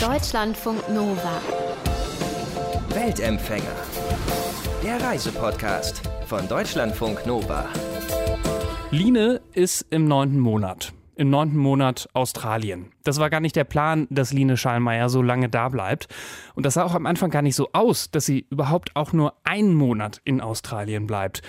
Deutschlandfunk Nova. Weltempfänger. Der Reisepodcast von Deutschlandfunk Nova. Line ist im neunten Monat. Im neunten Monat Australien. Das war gar nicht der Plan, dass Line Schallmeier so lange da bleibt. Und das sah auch am Anfang gar nicht so aus, dass sie überhaupt auch nur einen Monat in Australien bleibt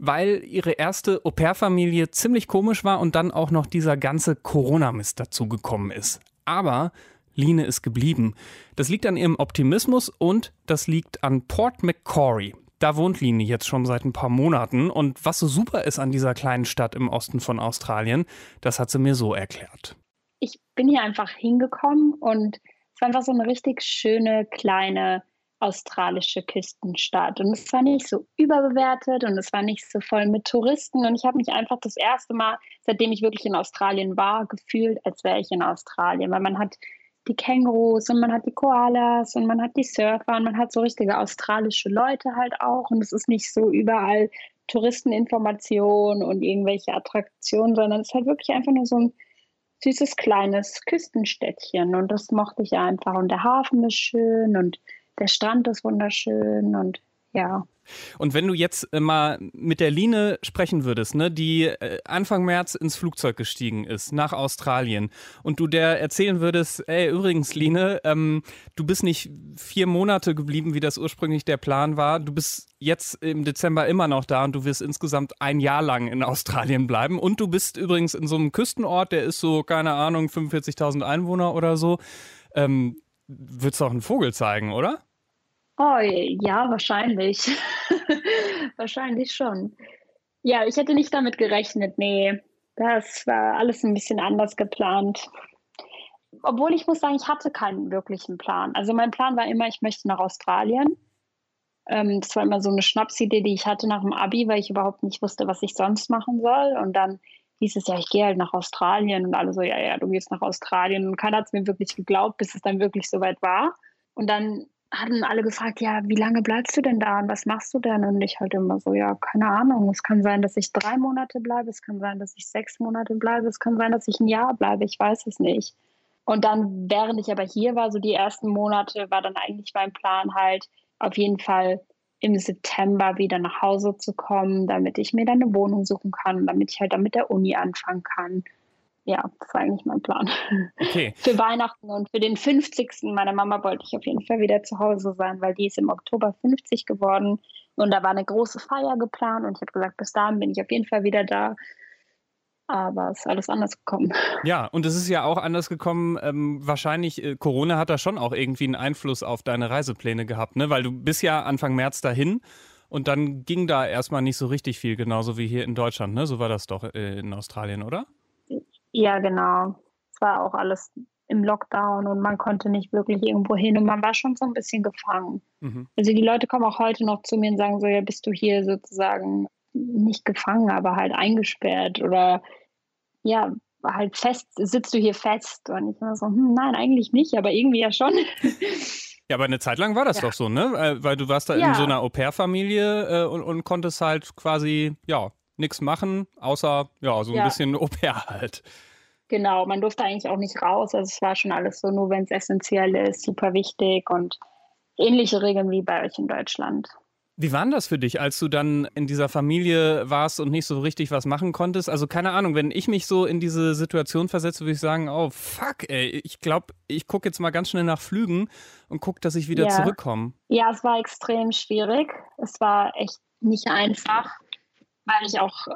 weil ihre erste Au-pair-Familie ziemlich komisch war und dann auch noch dieser ganze Corona-Mist dazugekommen ist. Aber Line ist geblieben. Das liegt an ihrem Optimismus und das liegt an Port Macquarie. Da wohnt Line jetzt schon seit ein paar Monaten und was so super ist an dieser kleinen Stadt im Osten von Australien, das hat sie mir so erklärt. Ich bin hier einfach hingekommen und es war einfach so eine richtig schöne kleine australische Küstenstadt. Und es war nicht so überbewertet und es war nicht so voll mit Touristen. Und ich habe mich einfach das erste Mal, seitdem ich wirklich in Australien war, gefühlt, als wäre ich in Australien. Weil man hat die Kängurus und man hat die Koalas und man hat die Surfer und man hat so richtige australische Leute halt auch. Und es ist nicht so überall Touristeninformation und irgendwelche Attraktionen, sondern es ist halt wirklich einfach nur so ein süßes kleines Küstenstädtchen. Und das mochte ich einfach. Und der Hafen ist schön und der Strand ist wunderschön und ja. Und wenn du jetzt äh, mal mit der Line sprechen würdest, ne, die äh, Anfang März ins Flugzeug gestiegen ist nach Australien und du der erzählen würdest, ey, übrigens, Line, ähm, du bist nicht vier Monate geblieben, wie das ursprünglich der Plan war. Du bist jetzt im Dezember immer noch da und du wirst insgesamt ein Jahr lang in Australien bleiben. Und du bist übrigens in so einem Küstenort, der ist so, keine Ahnung, 45.000 Einwohner oder so. Ähm, würdest du auch einen Vogel zeigen, oder? Oh ja, wahrscheinlich. wahrscheinlich schon. Ja, ich hätte nicht damit gerechnet, nee. Das war alles ein bisschen anders geplant. Obwohl ich muss sagen, ich hatte keinen wirklichen Plan. Also mein Plan war immer, ich möchte nach Australien. Ähm, das war immer so eine Schnapsidee, die ich hatte nach dem Abi, weil ich überhaupt nicht wusste, was ich sonst machen soll. Und dann hieß es ja, ich gehe halt nach Australien und alle so, ja, ja, du gehst nach Australien. Und keiner hat es mir wirklich geglaubt, bis es dann wirklich soweit war. Und dann hatten alle gefragt, ja, wie lange bleibst du denn da und was machst du denn? Und ich halt immer so, ja, keine Ahnung. Es kann sein, dass ich drei Monate bleibe, es kann sein, dass ich sechs Monate bleibe, es kann sein, dass ich ein Jahr bleibe, ich weiß es nicht. Und dann, während ich aber hier war, so die ersten Monate, war dann eigentlich mein Plan halt, auf jeden Fall im September wieder nach Hause zu kommen, damit ich mir dann eine Wohnung suchen kann, damit ich halt dann mit der Uni anfangen kann ja, das war eigentlich mein Plan. Okay. Für Weihnachten und für den 50. meiner Mama wollte ich auf jeden Fall wieder zu Hause sein, weil die ist im Oktober 50 geworden und da war eine große Feier geplant und ich habe gesagt, bis dahin bin ich auf jeden Fall wieder da. Aber es ist alles anders gekommen. Ja, und es ist ja auch anders gekommen. Ähm, wahrscheinlich, äh, Corona hat da schon auch irgendwie einen Einfluss auf deine Reisepläne gehabt, ne? Weil du bist ja Anfang März dahin und dann ging da erstmal nicht so richtig viel, genauso wie hier in Deutschland, ne? So war das doch äh, in Australien, oder? Ja, genau. Es war auch alles im Lockdown und man konnte nicht wirklich irgendwo hin und man war schon so ein bisschen gefangen. Mhm. Also die Leute kommen auch heute noch zu mir und sagen so, ja, bist du hier sozusagen nicht gefangen, aber halt eingesperrt oder ja, halt fest, sitzt du hier fest? Und ich war so, hm, nein, eigentlich nicht, aber irgendwie ja schon. Ja, aber eine Zeit lang war das ja. doch so, ne? Weil du warst da ja. in so einer Au-pair-Familie äh, und, und konntest halt quasi, ja, nichts machen, außer ja, so ein ja. bisschen Au-pair halt. Genau, man durfte eigentlich auch nicht raus. Also es war schon alles so, nur wenn es essentiell ist, super wichtig und ähnliche Regeln wie bei euch in Deutschland. Wie war das für dich, als du dann in dieser Familie warst und nicht so richtig was machen konntest? Also keine Ahnung, wenn ich mich so in diese Situation versetze, würde ich sagen, oh fuck, ey, ich glaube, ich gucke jetzt mal ganz schnell nach Flügen und gucke, dass ich wieder ja. zurückkomme. Ja, es war extrem schwierig. Es war echt nicht einfach weil ich auch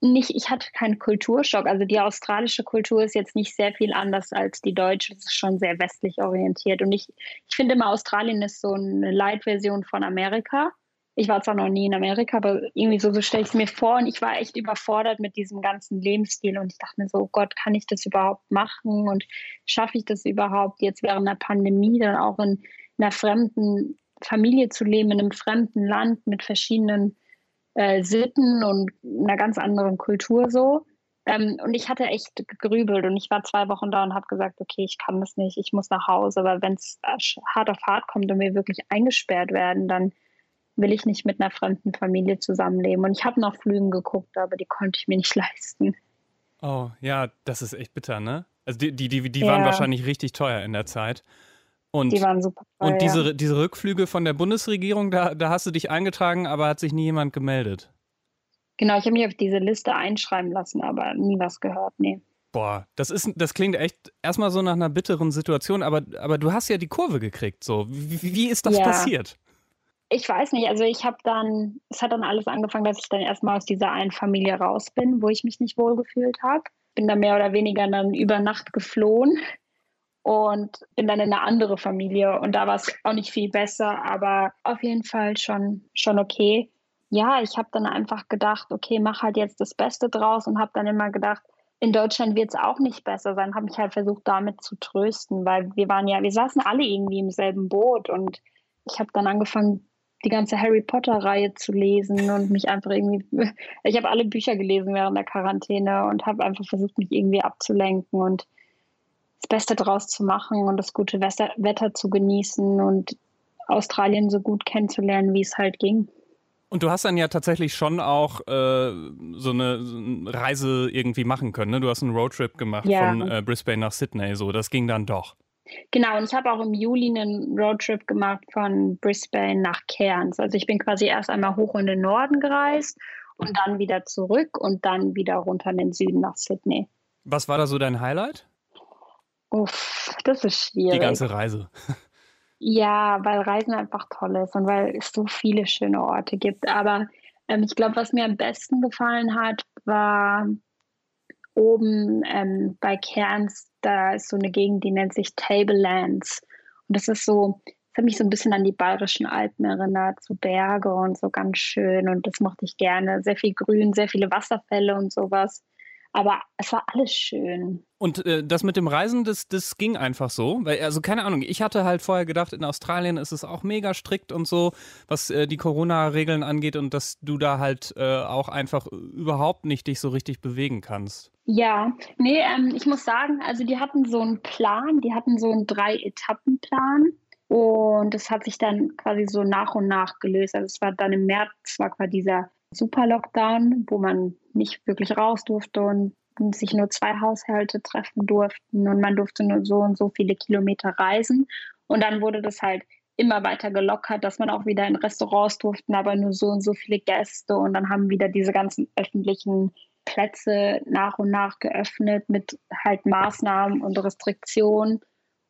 nicht, ich hatte keinen Kulturschock. Also die australische Kultur ist jetzt nicht sehr viel anders als die deutsche. Es ist schon sehr westlich orientiert. Und ich, ich finde immer, Australien ist so eine Light-Version von Amerika. Ich war zwar noch nie in Amerika, aber irgendwie so, so stelle ich es mir vor. Und ich war echt überfordert mit diesem ganzen Lebensstil. Und ich dachte mir so, oh Gott, kann ich das überhaupt machen? Und schaffe ich das überhaupt jetzt während der Pandemie dann auch in einer fremden Familie zu leben, in einem fremden Land mit verschiedenen äh, Sitten und einer ganz anderen Kultur so. Ähm, und ich hatte echt gegrübelt und ich war zwei Wochen da und habe gesagt, okay, ich kann das nicht, ich muss nach Hause, aber wenn es hart auf hart kommt und wir wirklich eingesperrt werden, dann will ich nicht mit einer fremden Familie zusammenleben. Und ich habe nach Flügen geguckt, aber die konnte ich mir nicht leisten. Oh, ja, das ist echt bitter, ne? Also die, die, die, die ja. waren wahrscheinlich richtig teuer in der Zeit. Und, die waren super teuer. Und diese, diese Rückflüge von der Bundesregierung, da, da hast du dich eingetragen, aber hat sich nie jemand gemeldet. Genau, ich habe mich auf diese Liste einschreiben lassen, aber nie was gehört, nee. Boah, das ist, das klingt echt erstmal so nach einer bitteren Situation, aber, aber du hast ja die Kurve gekriegt. So, wie, wie ist das ja. passiert? Ich weiß nicht, also ich habe dann, es hat dann alles angefangen, dass ich dann erstmal aus dieser einen Familie raus bin, wo ich mich nicht wohl gefühlt habe. Bin dann mehr oder weniger dann über Nacht geflohen und bin dann in eine andere Familie und da war es auch nicht viel besser, aber auf jeden Fall schon, schon okay. Ja, ich habe dann einfach gedacht, okay, mach halt jetzt das Beste draus und habe dann immer gedacht, in Deutschland wird es auch nicht besser sein, habe mich halt versucht damit zu trösten, weil wir waren ja, wir saßen alle irgendwie im selben Boot und ich habe dann angefangen, die ganze Harry Potter-Reihe zu lesen und mich einfach irgendwie, ich habe alle Bücher gelesen während der Quarantäne und habe einfach versucht, mich irgendwie abzulenken und das Beste draus zu machen und das gute Wetter zu genießen und Australien so gut kennenzulernen, wie es halt ging. Und du hast dann ja tatsächlich schon auch äh, so, eine, so, eine, Reise irgendwie machen können. Ne? Du hast einen Roadtrip gemacht ja. von äh, Brisbane nach Sydney. So, das ging dann doch. Genau, und ich habe auch im Juli einen Roadtrip gemacht von Brisbane nach Cairns. Also ich bin quasi erst einmal hoch in den Norden gereist und dann wieder zurück und dann wieder runter in den Süden nach Sydney. Was war da so dein Highlight? Uff, das ist schwierig. Die ganze Reise. Ja, weil Reisen einfach toll ist und weil es so viele schöne Orte gibt. Aber ähm, ich glaube, was mir am besten gefallen hat, war oben ähm, bei Cairns, da ist so eine Gegend, die nennt sich Tablelands. Und das ist so, das hat mich so ein bisschen an die bayerischen Alpen erinnert, so Berge und so ganz schön. Und das mochte ich gerne. Sehr viel Grün, sehr viele Wasserfälle und sowas. Aber es war alles schön. Und äh, das mit dem Reisen, das, das ging einfach so. Weil, also keine Ahnung, ich hatte halt vorher gedacht, in Australien ist es auch mega strikt und so, was äh, die Corona-Regeln angeht und dass du da halt äh, auch einfach überhaupt nicht dich so richtig bewegen kannst. Ja, nee, ähm, ich muss sagen, also die hatten so einen Plan, die hatten so einen Drei-Etappen-Plan. Und das hat sich dann quasi so nach und nach gelöst. Also es war dann im März, war quasi dieser Super-Lockdown, wo man nicht wirklich raus durfte und sich nur zwei Haushalte treffen durften und man durfte nur so und so viele Kilometer reisen. Und dann wurde das halt immer weiter gelockert, dass man auch wieder in Restaurants durfte, aber nur so und so viele Gäste. Und dann haben wieder diese ganzen öffentlichen Plätze nach und nach geöffnet mit halt Maßnahmen und Restriktionen.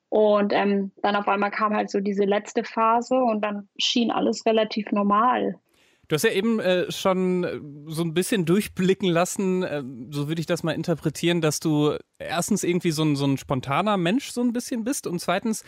Und ähm, dann auf einmal kam halt so diese letzte Phase und dann schien alles relativ normal. Du hast ja eben äh, schon äh, so ein bisschen durchblicken lassen, äh, so würde ich das mal interpretieren, dass du erstens irgendwie so ein, so ein spontaner Mensch so ein bisschen bist und zweitens,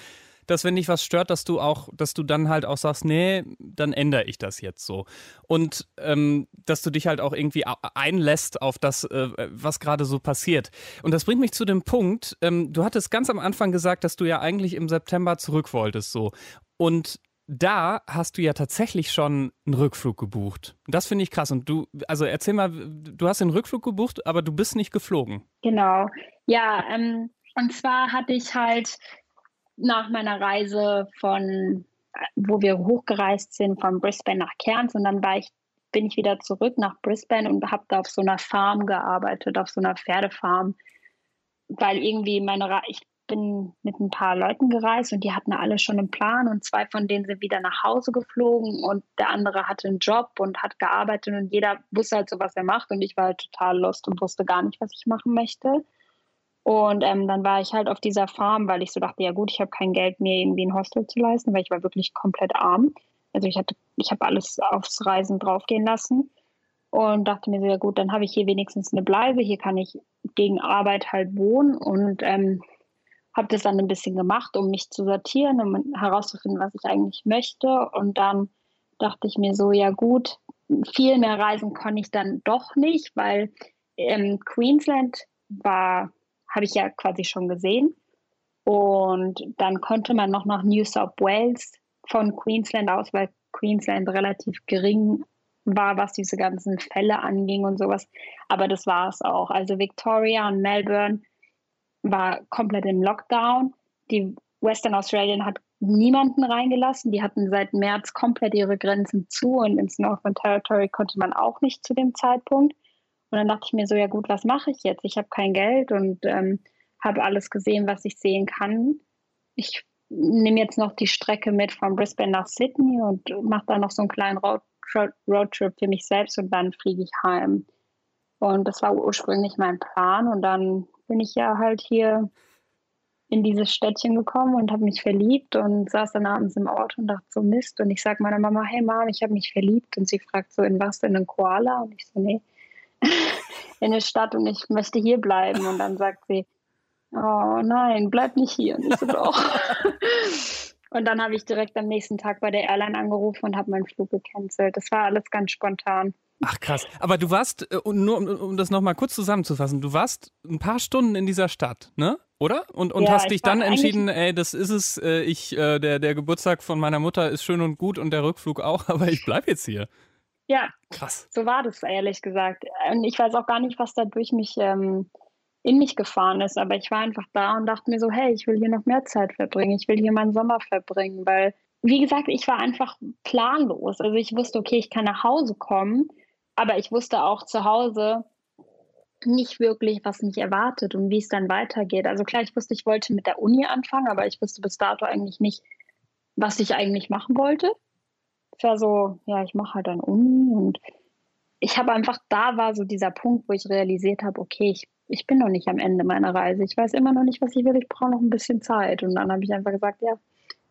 dass wenn dich was stört, dass du auch, dass du dann halt auch sagst, nee, dann ändere ich das jetzt so. Und ähm, dass du dich halt auch irgendwie einlässt auf das, äh, was gerade so passiert. Und das bringt mich zu dem Punkt, ähm, du hattest ganz am Anfang gesagt, dass du ja eigentlich im September zurück wolltest so. Und da hast du ja tatsächlich schon einen Rückflug gebucht. Das finde ich krass. Und du, also erzähl mal, du hast den Rückflug gebucht, aber du bist nicht geflogen. Genau. Ja, ähm, und zwar hatte ich halt nach meiner Reise von, wo wir hochgereist sind, von Brisbane nach Cairns und dann war ich, bin ich wieder zurück nach Brisbane und habe da auf so einer Farm gearbeitet, auf so einer Pferdefarm, weil irgendwie meine, ich bin mit ein paar Leuten gereist und die hatten alle schon einen Plan und zwei von denen sind wieder nach Hause geflogen und der andere hatte einen Job und hat gearbeitet und jeder wusste halt so, was er macht und ich war halt total lost und wusste gar nicht, was ich machen möchte. Und ähm, dann war ich halt auf dieser Farm, weil ich so dachte, ja gut, ich habe kein Geld, mir irgendwie ein Hostel zu leisten, weil ich war wirklich komplett arm. Also ich hatte, ich habe alles aufs Reisen draufgehen lassen und dachte mir so, ja gut, dann habe ich hier wenigstens eine Bleibe, hier kann ich gegen Arbeit halt wohnen und ähm, habe das dann ein bisschen gemacht, um mich zu sortieren, um herauszufinden, was ich eigentlich möchte. Und dann dachte ich mir so, ja gut, viel mehr reisen konnte ich dann doch nicht, weil ähm, Queensland war, habe ich ja quasi schon gesehen. Und dann konnte man noch nach New South Wales von Queensland aus, weil Queensland relativ gering war, was diese ganzen Fälle anging und sowas. Aber das war es auch. Also Victoria und Melbourne war komplett im Lockdown. Die Western Australian hat niemanden reingelassen. Die hatten seit März komplett ihre Grenzen zu und ins Northern Territory konnte man auch nicht zu dem Zeitpunkt. Und dann dachte ich mir so, ja gut, was mache ich jetzt? Ich habe kein Geld und ähm, habe alles gesehen, was ich sehen kann. Ich nehme jetzt noch die Strecke mit von Brisbane nach Sydney und mache da noch so einen kleinen Roadtrip für mich selbst und dann fliege ich heim. Und das war ursprünglich mein Plan. Und dann bin ich ja halt hier in dieses Städtchen gekommen und habe mich verliebt und saß dann abends im Auto und dachte so Mist. Und ich sage meiner Mama, hey Mom, ich habe mich verliebt. Und sie fragt so, in was denn, ein Koala? Und ich so, nee, in der Stadt und ich möchte hier bleiben. Und dann sagt sie, oh nein, bleib nicht hier. Und ich so, doch. und dann habe ich direkt am nächsten Tag bei der Airline angerufen und habe meinen Flug gecancelt. Das war alles ganz spontan. Ach krass. Aber du warst, äh, nur um, um das nochmal kurz zusammenzufassen, du warst ein paar Stunden in dieser Stadt, ne? Oder? Und, und ja, hast dich dann entschieden, ey, das ist es, äh, ich, äh, der, der Geburtstag von meiner Mutter ist schön und gut und der Rückflug auch, aber ich bleibe jetzt hier. Ja, krass. So war das, ehrlich gesagt. Und ich weiß auch gar nicht, was da durch mich ähm, in mich gefahren ist, aber ich war einfach da und dachte mir so, hey, ich will hier noch mehr Zeit verbringen, ich will hier meinen Sommer verbringen, weil, wie gesagt, ich war einfach planlos. Also ich wusste, okay, ich kann nach Hause kommen aber ich wusste auch zu Hause nicht wirklich, was mich erwartet und wie es dann weitergeht. Also klar, ich wusste, ich wollte mit der Uni anfangen, aber ich wusste bis dato eigentlich nicht, was ich eigentlich machen wollte. Es war so, ja, ich mache halt eine Uni und ich habe einfach, da war so dieser Punkt, wo ich realisiert habe, okay, ich, ich bin noch nicht am Ende meiner Reise. Ich weiß immer noch nicht, was ich will. Ich brauche noch ein bisschen Zeit. Und dann habe ich einfach gesagt, ja,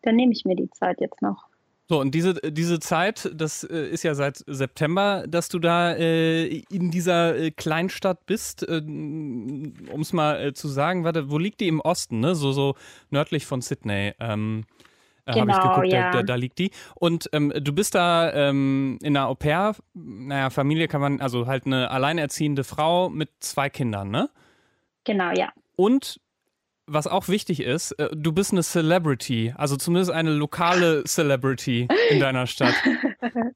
dann nehme ich mir die Zeit jetzt noch. So, und diese, diese Zeit, das äh, ist ja seit September, dass du da äh, in dieser äh, Kleinstadt bist, äh, um es mal äh, zu sagen, warte, wo liegt die im Osten, ne? So, so nördlich von Sydney. Ähm, genau, habe ich geguckt, ja. da, da, da, liegt die. Und ähm, du bist da ähm, in einer Au-pair, naja, Familie kann man, also halt eine alleinerziehende Frau mit zwei Kindern, ne? Genau, ja. Und was auch wichtig ist, äh, du bist eine Celebrity, also zumindest eine lokale Celebrity in deiner Stadt.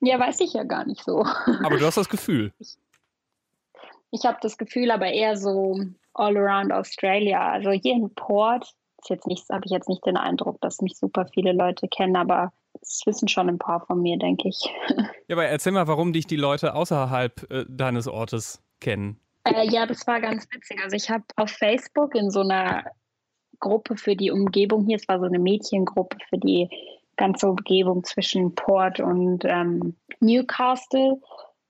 Ja, weiß ich ja gar nicht so. Aber du hast das Gefühl. Ich, ich habe das Gefühl, aber eher so all around Australia. Also hier in Port ist jetzt nicht, habe ich jetzt nicht den Eindruck, dass mich super viele Leute kennen, aber es wissen schon ein paar von mir, denke ich. Ja, aber erzähl mal, warum dich die Leute außerhalb äh, deines Ortes kennen. Äh, ja, das war ganz witzig. Also ich habe auf Facebook in so einer Gruppe für die Umgebung hier, es war so eine Mädchengruppe für die ganze Umgebung zwischen Port und ähm, Newcastle,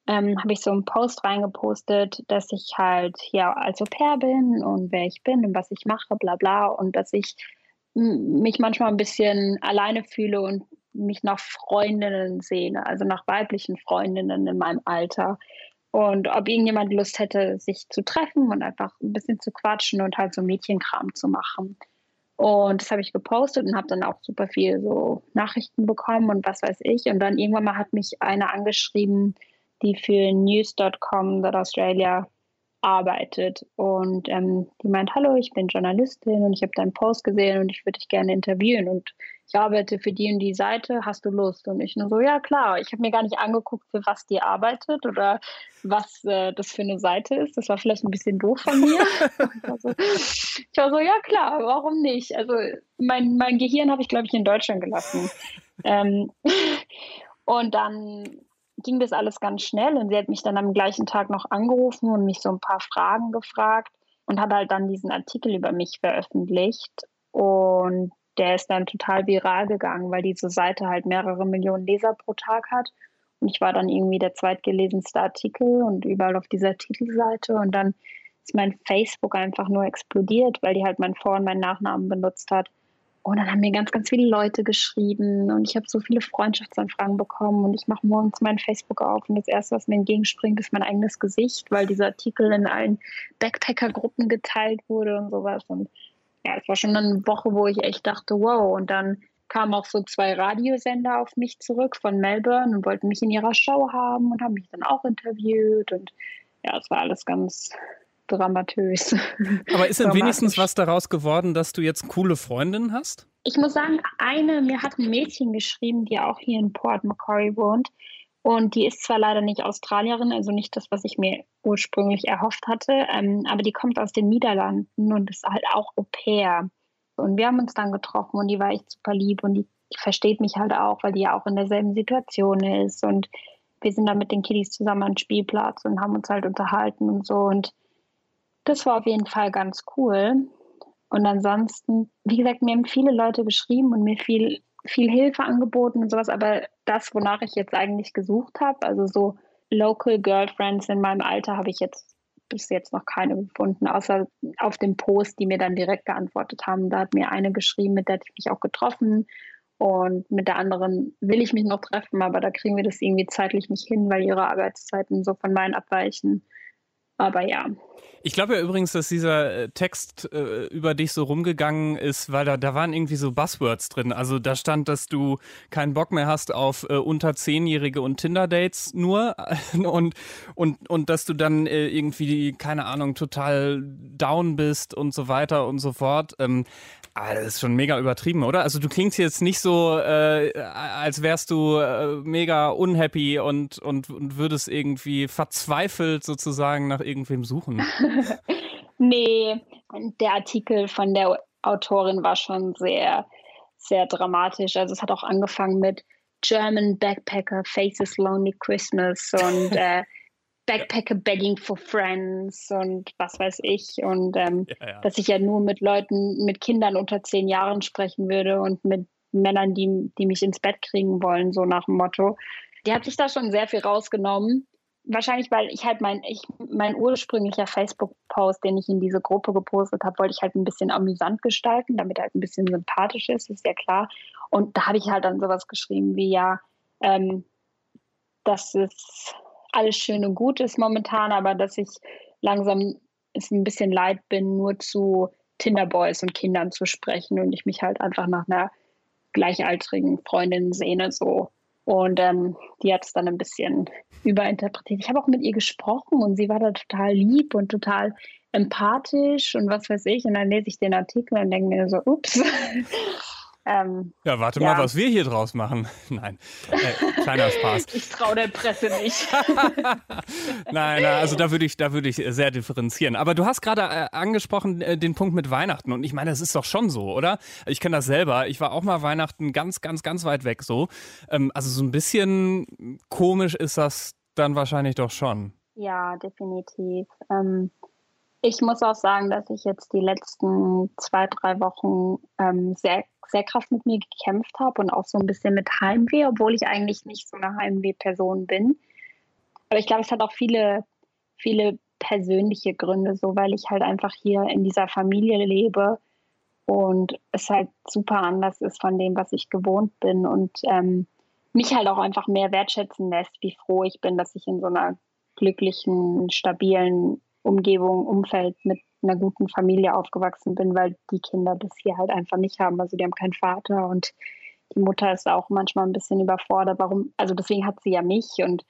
ähm, habe ich so einen Post reingepostet, dass ich halt hier als Au pair bin und wer ich bin und was ich mache, bla bla und dass ich mich manchmal ein bisschen alleine fühle und mich nach Freundinnen sehne, also nach weiblichen Freundinnen in meinem Alter. Und ob irgendjemand Lust hätte, sich zu treffen und einfach ein bisschen zu quatschen und halt so Mädchenkram zu machen. Und das habe ich gepostet und habe dann auch super viel so Nachrichten bekommen und was weiß ich. Und dann irgendwann mal hat mich eine angeschrieben, die für News.com Australia arbeitet. Und ähm, die meint, hallo, ich bin Journalistin und ich habe deinen Post gesehen und ich würde dich gerne interviewen. Und ich arbeite für die und die Seite, hast du Lust? Und ich nur so, ja klar, ich habe mir gar nicht angeguckt, für was die arbeitet oder was äh, das für eine Seite ist. Das war vielleicht ein bisschen doof von mir. ich, war so, ich, war so, ja klar, warum nicht? Also mein, mein Gehirn habe ich, glaube ich, in Deutschland gelassen. ähm, und dann ging das alles ganz schnell und sie hat mich dann am gleichen Tag noch angerufen und mich so ein paar Fragen gefragt und hat halt dann diesen Artikel über mich veröffentlicht. Und der ist dann total viral gegangen, weil diese Seite halt mehrere Millionen Leser pro Tag hat. Und ich war dann irgendwie der zweitgelesenste Artikel und überall auf dieser Titelseite. Und dann ist mein Facebook einfach nur explodiert, weil die halt meinen Vor- und meinen Nachnamen benutzt hat. Und dann haben mir ganz, ganz viele Leute geschrieben und ich habe so viele Freundschaftsanfragen bekommen und ich mache morgens mein Facebook auf und das Erste, was mir entgegenspringt, ist mein eigenes Gesicht, weil dieser Artikel in allen Backpacker-Gruppen geteilt wurde und sowas. Und ja, es war schon eine Woche, wo ich echt dachte, wow. Und dann kamen auch so zwei Radiosender auf mich zurück von Melbourne und wollten mich in ihrer Show haben und haben mich dann auch interviewt. Und ja, es war alles ganz dramatös. Aber ist denn wenigstens was daraus geworden, dass du jetzt coole Freundinnen hast? Ich muss sagen, eine, mir hat ein Mädchen geschrieben, die auch hier in Port Macquarie wohnt. Und die ist zwar leider nicht Australierin, also nicht das, was ich mir ursprünglich erhofft hatte, ähm, aber die kommt aus den Niederlanden und ist halt auch Au pair. Und wir haben uns dann getroffen und die war echt super lieb und die, die versteht mich halt auch, weil die ja auch in derselben Situation ist. Und wir sind dann mit den Kiddies zusammen am Spielplatz und haben uns halt unterhalten und so. Und Das war auf jeden Fall ganz cool. Und ansonsten, wie gesagt, mir haben viele Leute geschrieben und mir viel, viel Hilfe angeboten und sowas, aber das, wonach ich jetzt eigentlich gesucht habe, also so Local Girlfriends in meinem Alter, habe ich jetzt bis jetzt noch keine gefunden, außer auf dem Post, die mir dann direkt geantwortet haben. Da hat mir eine geschrieben, mit der hatte ich mich auch getroffen. Und mit der anderen will ich mich noch treffen, aber da kriegen wir das irgendwie zeitlich nicht hin, weil ihre Arbeitszeiten so von meinen abweichen. Aber ja. Ich glaube ja übrigens, dass dieser äh, Text äh, über dich so rumgegangen ist, weil da, da waren irgendwie so Buzzwords drin. Also da stand, dass du keinen Bock mehr hast auf äh, unter Zehnjährige und Tinder-Dates nur und, und, und dass du dann äh, irgendwie, keine Ahnung, total down bist und so weiter und so fort. Ähm, das ist schon mega übertrieben, oder? Also du klingst jetzt nicht so, äh, als wärst du äh, mega unhappy und, und, und würdest irgendwie verzweifelt sozusagen nach irgendwem suchen. nee, der Artikel von der Autorin war schon sehr, sehr dramatisch. Also es hat auch angefangen mit German Backpacker Faces Lonely Christmas und äh, Backpacker begging for friends und was weiß ich. Und ähm, ja, ja. dass ich ja nur mit Leuten, mit Kindern unter zehn Jahren sprechen würde und mit Männern, die, die mich ins Bett kriegen wollen, so nach dem Motto. Die hat sich da schon sehr viel rausgenommen. Wahrscheinlich, weil ich halt mein, ich, mein ursprünglicher Facebook-Post, den ich in diese Gruppe gepostet habe, wollte ich halt ein bisschen amüsant gestalten, damit er halt ein bisschen sympathisch ist, ist ja klar. Und da habe ich halt dann sowas geschrieben wie, ja, ähm, das ist alles schön und gut ist momentan, aber dass ich langsam es ein bisschen leid bin, nur zu Tinderboys und Kindern zu sprechen und ich mich halt einfach nach einer gleichaltrigen Freundin sehne so. Und ähm, die hat es dann ein bisschen überinterpretiert. Ich habe auch mit ihr gesprochen und sie war da total lieb und total empathisch und was weiß ich. Und dann lese ich den Artikel und denke mir so, ups. Ähm, ja, warte ja. mal, was wir hier draus machen. Nein, äh, kleiner Spaß. Ich traue der Presse nicht. nein, also da würde ich, da ich sehr differenzieren. Aber du hast gerade äh, angesprochen äh, den Punkt mit Weihnachten und ich meine, das ist doch schon so, oder? Ich kenne das selber. Ich war auch mal Weihnachten ganz, ganz, ganz weit weg so. Ähm, also so ein bisschen komisch ist das dann wahrscheinlich doch schon. Ja, definitiv. Ähm, ich muss auch sagen, dass ich jetzt die letzten zwei, drei Wochen ähm, sehr, sehr krass mit mir gekämpft habe und auch so ein bisschen mit Heimweh, obwohl ich eigentlich nicht so eine Heimweh-Person bin. Aber ich glaube, es hat auch viele, viele persönliche Gründe, so weil ich halt einfach hier in dieser Familie lebe und es halt super anders ist von dem, was ich gewohnt bin und ähm, mich halt auch einfach mehr wertschätzen lässt, wie froh ich bin, dass ich in so einer glücklichen, stabilen Umgebung, Umfeld mit einer guten Familie aufgewachsen bin, weil die Kinder das hier halt einfach nicht haben. Also die haben keinen Vater und die Mutter ist auch manchmal ein bisschen überfordert. Warum? Also deswegen hat sie ja mich und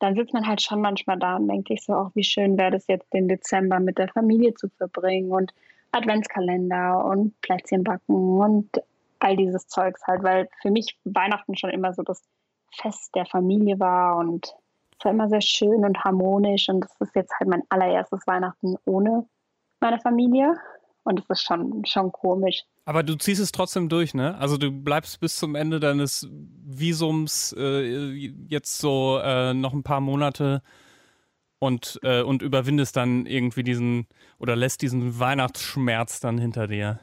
dann sitzt man halt schon manchmal da und denkt sich so, auch wie schön wäre das jetzt den Dezember mit der Familie zu verbringen und Adventskalender und Plätzchen backen und all dieses Zeugs halt, weil für mich Weihnachten schon immer so das Fest der Familie war und es war immer sehr schön und harmonisch und das ist jetzt halt mein allererstes Weihnachten ohne meine Familie und es ist schon, schon komisch. Aber du ziehst es trotzdem durch, ne? Also du bleibst bis zum Ende deines Visums äh, jetzt so äh, noch ein paar Monate und, äh, und überwindest dann irgendwie diesen oder lässt diesen Weihnachtsschmerz dann hinter dir.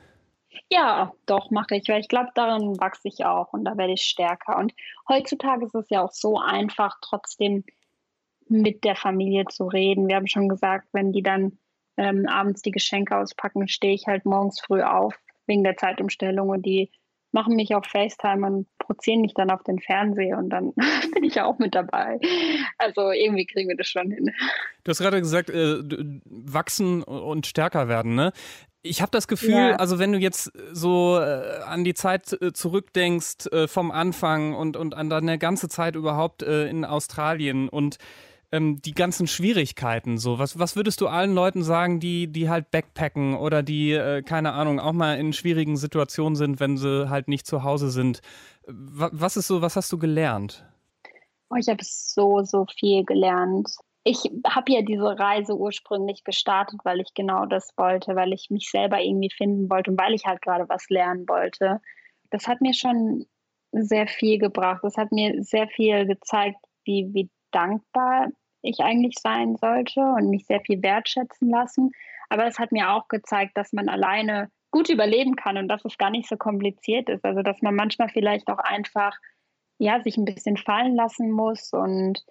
Ja, doch, mache ich, weil ich glaube, daran wachse ich auch und da werde ich stärker. Und heutzutage ist es ja auch so einfach, trotzdem mit der Familie zu reden. Wir haben schon gesagt, wenn die dann ähm, abends die Geschenke auspacken, stehe ich halt morgens früh auf wegen der Zeitumstellung und die machen mich auf FaceTime und prozieren mich dann auf den Fernseher und dann bin ich ja auch mit dabei. Also irgendwie kriegen wir das schon hin. Du hast gerade gesagt, äh, wachsen und stärker werden, ne? Ich habe das Gefühl, ja. also wenn du jetzt so äh, an die Zeit äh, zurückdenkst äh, vom Anfang und, und an deine ganze Zeit überhaupt äh, in Australien und ähm, die ganzen Schwierigkeiten so? Was, was würdest du allen Leuten sagen, die, die halt backpacken oder die, äh, keine Ahnung, auch mal in schwierigen Situationen sind, wenn sie halt nicht zu Hause sind? Was ist so, was hast du gelernt? Oh, ich habe so, so viel gelernt. Ich habe ja diese Reise ursprünglich gestartet, weil ich genau das wollte, weil ich mich selber irgendwie finden wollte und weil ich halt gerade was lernen wollte. Das hat mir schon sehr viel gebracht. Das hat mir sehr viel gezeigt, wie, wie dankbar ich eigentlich sein sollte und mich sehr viel wertschätzen lassen. Aber es hat mir auch gezeigt, dass man alleine gut überleben kann und dass es gar nicht so kompliziert ist. Also dass man manchmal vielleicht auch einfach ja, sich ein bisschen fallen lassen muss und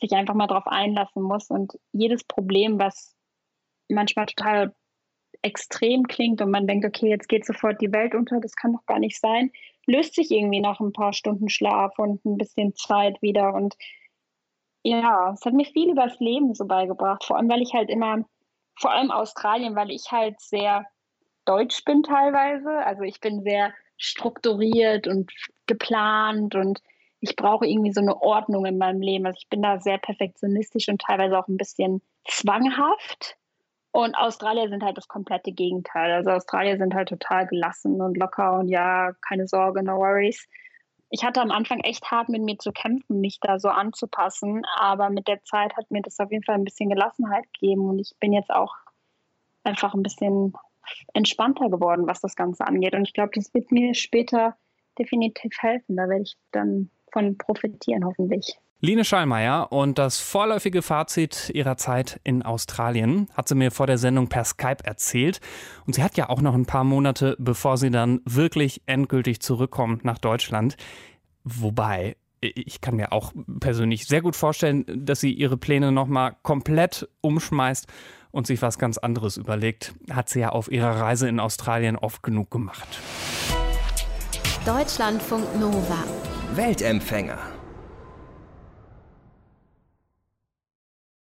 sich einfach mal darauf einlassen muss. Und jedes Problem, was manchmal total extrem klingt und man denkt, okay, jetzt geht sofort die Welt unter, das kann doch gar nicht sein, löst sich irgendwie nach ein paar Stunden Schlaf und ein bisschen Zeit wieder. Und ja, es hat mir viel über das Leben so beigebracht, vor allem weil ich halt immer, vor allem Australien, weil ich halt sehr deutsch bin teilweise. Also ich bin sehr strukturiert und geplant und ich brauche irgendwie so eine Ordnung in meinem Leben. Also ich bin da sehr perfektionistisch und teilweise auch ein bisschen zwanghaft. Und Australier sind halt das komplette Gegenteil. Also Australier sind halt total gelassen und locker und ja, keine Sorge, no worries. Ich hatte am Anfang echt hart mit mir zu kämpfen, mich da so anzupassen, aber mit der Zeit hat mir das auf jeden Fall ein bisschen Gelassenheit gegeben und ich bin jetzt auch einfach ein bisschen entspannter geworden, was das Ganze angeht. Und ich glaube, das wird mir später definitiv helfen. Da werde ich dann von profitieren, hoffentlich. Line Schallmeier und das vorläufige Fazit ihrer Zeit in Australien hat sie mir vor der Sendung per Skype erzählt. Und sie hat ja auch noch ein paar Monate, bevor sie dann wirklich endgültig zurückkommt nach Deutschland. Wobei, ich kann mir auch persönlich sehr gut vorstellen, dass sie ihre Pläne nochmal komplett umschmeißt und sich was ganz anderes überlegt. Hat sie ja auf ihrer Reise in Australien oft genug gemacht. Deutschlandfunk Nova. Weltempfänger.